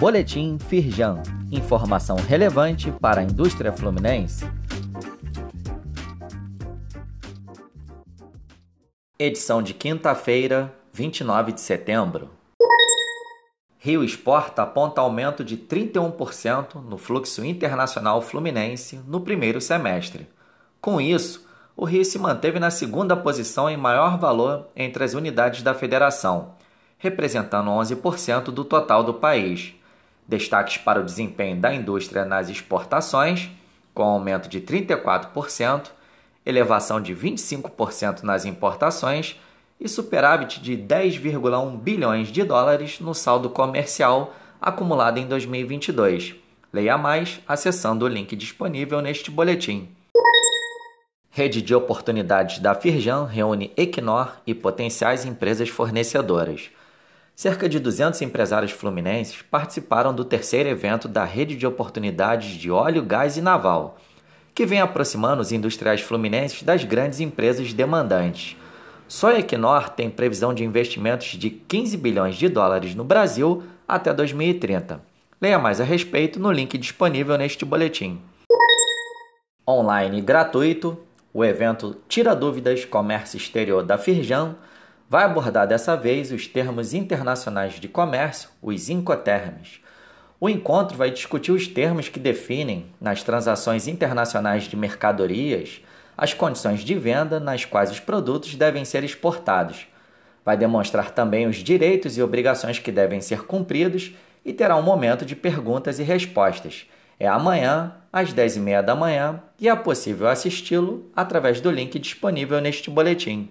Boletim Firjan. Informação relevante para a indústria fluminense. Edição de quinta-feira, 29 de setembro. Rio exporta aponta aumento de 31% no fluxo internacional fluminense no primeiro semestre. Com isso, o Rio se manteve na segunda posição em maior valor entre as unidades da federação, representando 11% do total do país. Destaques para o desempenho da indústria nas exportações, com aumento de 34%, elevação de 25% nas importações e superávit de 10,1 bilhões de dólares no saldo comercial acumulado em 2022. Leia mais acessando o link disponível neste boletim. Rede de oportunidades da Firjan reúne Equinor e potenciais empresas fornecedoras. Cerca de 200 empresários fluminenses participaram do terceiro evento da Rede de Oportunidades de Óleo, Gás e Naval, que vem aproximando os industriais fluminenses das grandes empresas demandantes. Só a Equinor tem previsão de investimentos de 15 bilhões de dólares no Brasil até 2030. Leia mais a respeito no link disponível neste boletim. Online gratuito, o evento Tira Dúvidas Comércio Exterior da Firjan vai abordar dessa vez os termos internacionais de comércio, os Incoterms. O encontro vai discutir os termos que definem, nas transações internacionais de mercadorias, as condições de venda nas quais os produtos devem ser exportados. Vai demonstrar também os direitos e obrigações que devem ser cumpridos e terá um momento de perguntas e respostas. É amanhã, às 10h30 da manhã, e é possível assisti-lo através do link disponível neste boletim.